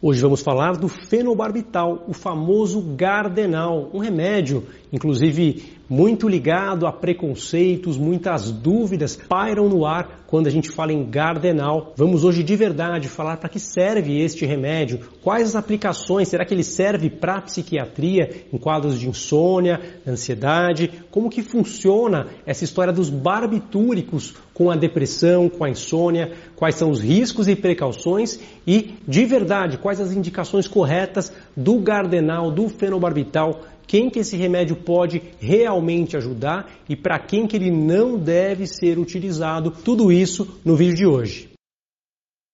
Hoje vamos falar do fenobarbital, o famoso gardenal, um remédio, inclusive muito ligado a preconceitos, muitas dúvidas pairam no ar quando a gente fala em gardenal. Vamos hoje de verdade falar para que serve este remédio, quais as aplicações, será que ele serve para psiquiatria em quadros de insônia, ansiedade, como que funciona essa história dos barbitúricos com a depressão, com a insônia, quais são os riscos e precauções? E de verdade quais as indicações corretas do gardenal, do fenobarbital quem que esse remédio pode realmente ajudar e para quem que ele não deve ser utilizado. Tudo isso no vídeo de hoje.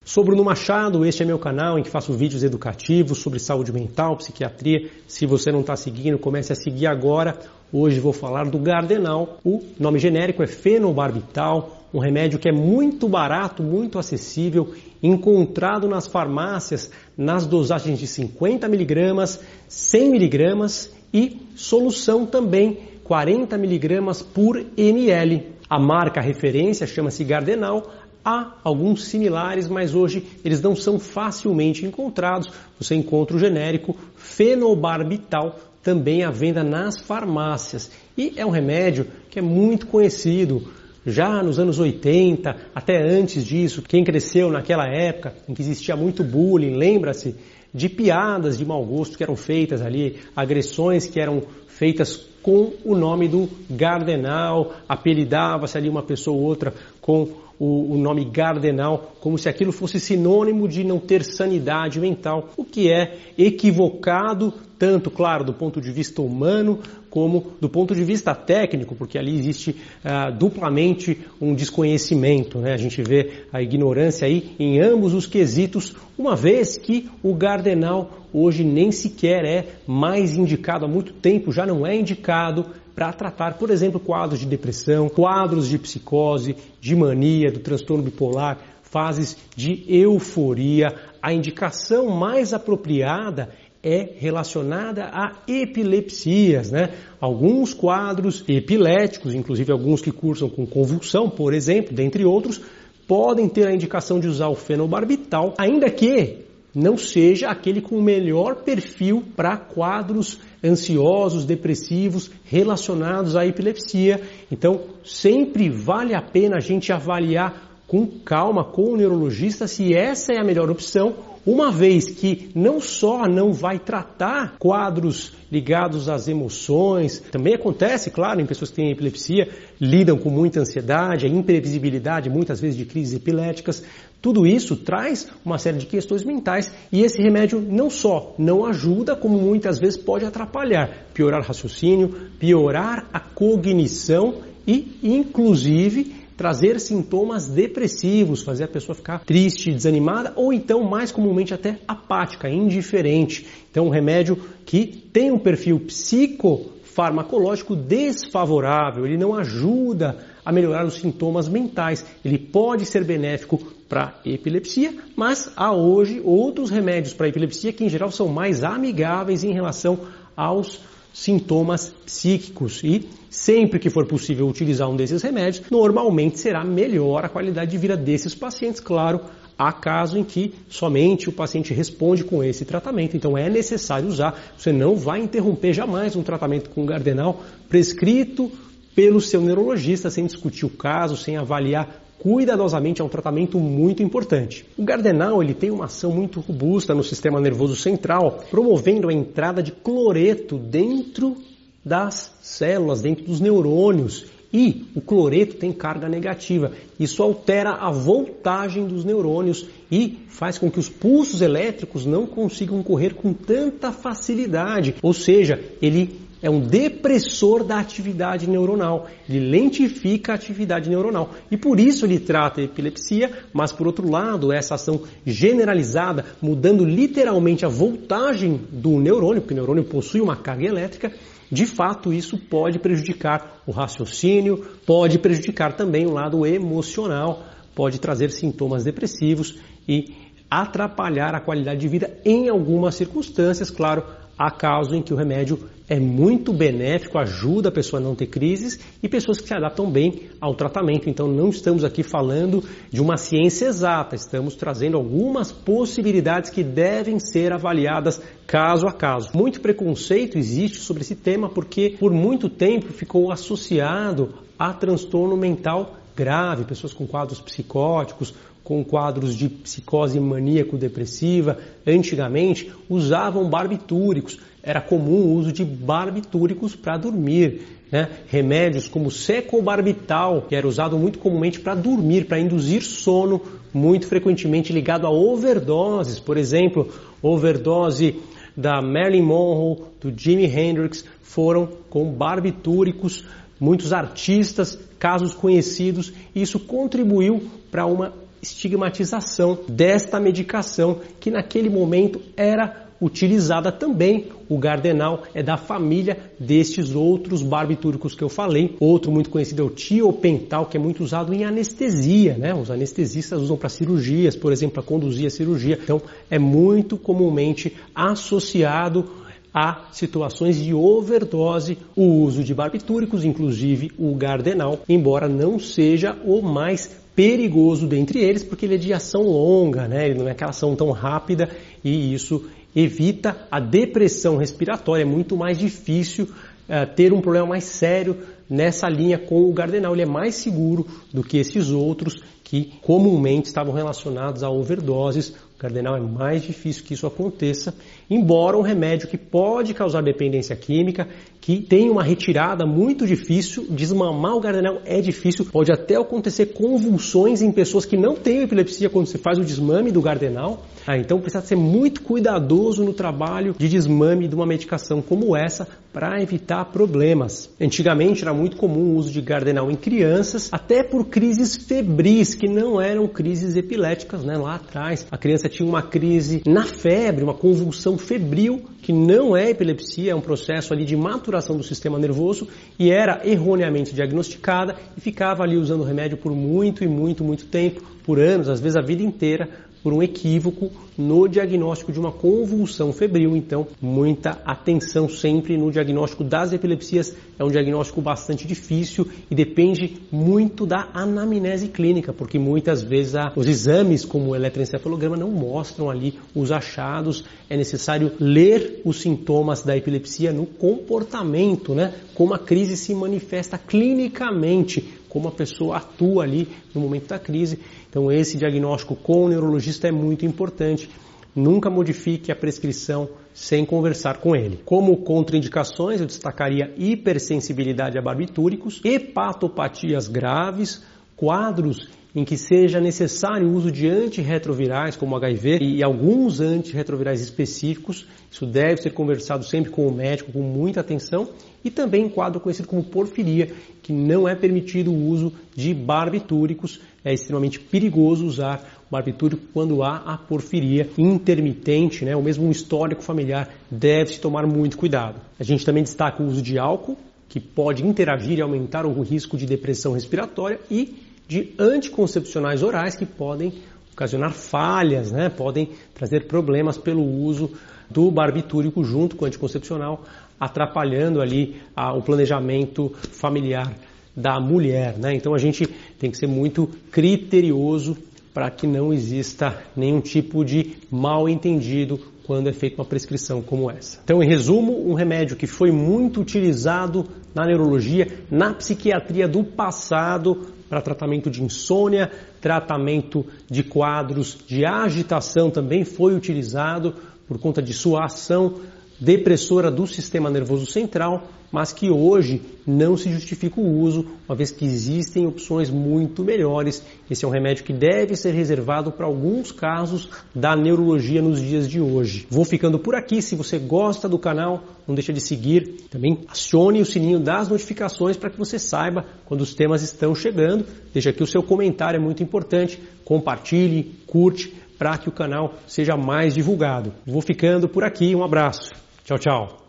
Sou Bruno Machado, este é meu canal em que faço vídeos educativos sobre saúde mental, psiquiatria. Se você não está seguindo, comece a seguir agora. Hoje vou falar do Gardenal. O nome genérico é fenobarbital, um remédio que é muito barato, muito acessível, encontrado nas farmácias nas dosagens de 50 miligramas, 100 miligramas e solução também 40 miligramas por ml. A marca referência chama-se Gardenal. Há alguns similares, mas hoje eles não são facilmente encontrados. Você encontra o genérico fenobarbital também à venda nas farmácias. E é um remédio que é muito conhecido. Já nos anos 80, até antes disso, quem cresceu naquela época em que existia muito bullying, lembra-se de piadas de mau gosto que eram feitas ali, agressões que eram feitas com o nome do Gardenal, apelidava-se ali uma pessoa ou outra com o, o, nome Gardenal, como se aquilo fosse sinônimo de não ter sanidade mental, o que é equivocado, tanto, claro, do ponto de vista humano, como do ponto de vista técnico, porque ali existe ah, duplamente um desconhecimento. Né? A gente vê a ignorância aí em ambos os quesitos, uma vez que o Gardenal hoje nem sequer é mais indicado há muito tempo, já não é indicado para tratar, por exemplo, quadros de depressão, quadros de psicose, de mania, do transtorno bipolar, fases de euforia. A indicação mais apropriada é relacionada a epilepsias, né? Alguns quadros epiléticos, inclusive alguns que cursam com convulsão, por exemplo, dentre outros, podem ter a indicação de usar o fenobarbital, ainda que não seja aquele com o melhor perfil para quadros ansiosos, depressivos relacionados à epilepsia. Então, sempre vale a pena a gente avaliar com calma com o neurologista se essa é a melhor opção, uma vez que não só não vai tratar quadros ligados às emoções, também acontece, claro, em pessoas que têm epilepsia, lidam com muita ansiedade, a imprevisibilidade muitas vezes de crises epiléticas, tudo isso traz uma série de questões mentais e esse remédio não só não ajuda, como muitas vezes pode atrapalhar, piorar raciocínio, piorar a cognição e, inclusive, trazer sintomas depressivos, fazer a pessoa ficar triste, desanimada ou então mais comumente até apática, indiferente. Então, um remédio que tem um perfil psicofarmacológico desfavorável, ele não ajuda a melhorar os sintomas mentais. Ele pode ser benéfico para epilepsia, mas há hoje outros remédios para epilepsia que em geral são mais amigáveis em relação aos sintomas psíquicos. E sempre que for possível utilizar um desses remédios, normalmente será melhor a qualidade de vida desses pacientes, claro, há caso em que somente o paciente responde com esse tratamento, então é necessário usar, você não vai interromper jamais um tratamento com gardenal prescrito pelo seu neurologista sem discutir o caso, sem avaliar cuidadosamente é um tratamento muito importante. O Gardenal ele tem uma ação muito robusta no sistema nervoso central, promovendo a entrada de cloreto dentro das células, dentro dos neurônios. E o cloreto tem carga negativa. Isso altera a voltagem dos neurônios e faz com que os pulsos elétricos não consigam correr com tanta facilidade. Ou seja, ele é um depressor da atividade neuronal, ele lentifica a atividade neuronal. E por isso ele trata a epilepsia, mas por outro lado, essa ação generalizada, mudando literalmente a voltagem do neurônio, porque o neurônio possui uma carga elétrica, de fato isso pode prejudicar o raciocínio, pode prejudicar também o lado emocional, pode trazer sintomas depressivos e atrapalhar a qualidade de vida em algumas circunstâncias, claro, há casos em que o remédio é muito benéfico, ajuda a pessoa a não ter crises e pessoas que se adaptam bem ao tratamento. Então não estamos aqui falando de uma ciência exata, estamos trazendo algumas possibilidades que devem ser avaliadas caso a caso. Muito preconceito existe sobre esse tema porque por muito tempo ficou associado a transtorno mental grave, pessoas com quadros psicóticos, com quadros de psicose maníaco-depressiva, antigamente usavam barbitúricos. Era comum o uso de barbitúricos para dormir. Né? Remédios como secobarbital, que era usado muito comumente para dormir, para induzir sono, muito frequentemente ligado a overdoses. Por exemplo, overdose da Marilyn Monroe, do Jimi Hendrix, foram com barbitúricos muitos artistas, casos conhecidos, e isso contribuiu para uma estigmatização desta medicação que naquele momento era utilizada também. O gardenal é da família destes outros barbitúricos que eu falei. Outro muito conhecido é o tiopental, que é muito usado em anestesia, né? Os anestesistas usam para cirurgias, por exemplo, para conduzir a cirurgia. Então, é muito comumente associado a situações de overdose o uso de barbitúricos, inclusive o gardenal, embora não seja o mais perigoso dentre eles, porque ele é de ação longa, né? ele não é aquela ação tão rápida e isso evita a depressão respiratória. É muito mais difícil uh, ter um problema mais sério nessa linha com o gardenal. Ele é mais seguro do que esses outros que comumente estavam relacionados a overdoses. O cardenal é mais difícil que isso aconteça, embora um remédio que pode causar dependência química, que tem uma retirada muito difícil, desmamar o cardenal é difícil, pode até acontecer convulsões em pessoas que não têm epilepsia quando você faz o desmame do gardenal. Ah, então precisa ser muito cuidadoso no trabalho de desmame de uma medicação como essa para evitar problemas. Antigamente era muito comum o uso de gardenal em crianças, até por crises febris, que não eram crises epiléticas né, lá atrás. A criança tinha uma crise na febre, uma convulsão febril, que não é epilepsia, é um processo ali de maturação do sistema nervoso e era erroneamente diagnosticada e ficava ali usando o remédio por muito e muito, muito tempo, por anos, às vezes a vida inteira, por um equívoco no diagnóstico de uma convulsão febril. Então, muita atenção sempre no diagnóstico das epilepsias. É um diagnóstico bastante difícil e depende muito da anamnese clínica, porque muitas vezes os exames, como o eletroencefalograma, não mostram ali os achados. É necessário ler os sintomas da epilepsia no comportamento, né? Como a crise se manifesta clinicamente como a pessoa atua ali no momento da crise. Então, esse diagnóstico com o neurologista é muito importante. Nunca modifique a prescrição sem conversar com ele. Como contraindicações, eu destacaria hipersensibilidade a barbitúricos, hepatopatias graves, quadros em que seja necessário o uso de antirretrovirais como HIV e alguns antirretrovirais específicos. Isso deve ser conversado sempre com o médico com muita atenção e também em quadro conhecido como porfiria, que não é permitido o uso de barbitúricos. É extremamente perigoso usar barbitúrico quando há a porfiria intermitente, né? ou mesmo um histórico familiar, deve-se tomar muito cuidado. A gente também destaca o uso de álcool, que pode interagir e aumentar o risco de depressão respiratória e de anticoncepcionais orais que podem ocasionar falhas, né? podem trazer problemas pelo uso do barbitúrico junto com o anticoncepcional, atrapalhando ali a, o planejamento familiar da mulher. Né? Então a gente tem que ser muito criterioso para que não exista nenhum tipo de mal entendido quando é feita uma prescrição como essa. Então, em resumo, um remédio que foi muito utilizado na neurologia, na psiquiatria do passado, para tratamento de insônia, tratamento de quadros de agitação também foi utilizado por conta de sua ação depressora do sistema nervoso central, mas que hoje não se justifica o uso, uma vez que existem opções muito melhores. Esse é um remédio que deve ser reservado para alguns casos da neurologia nos dias de hoje. Vou ficando por aqui. Se você gosta do canal, não deixa de seguir. Também acione o sininho das notificações para que você saiba quando os temas estão chegando. Deixa aqui o seu comentário, é muito importante. Compartilhe, curte para que o canal seja mais divulgado. Vou ficando por aqui. Um abraço. Tchau, tchau.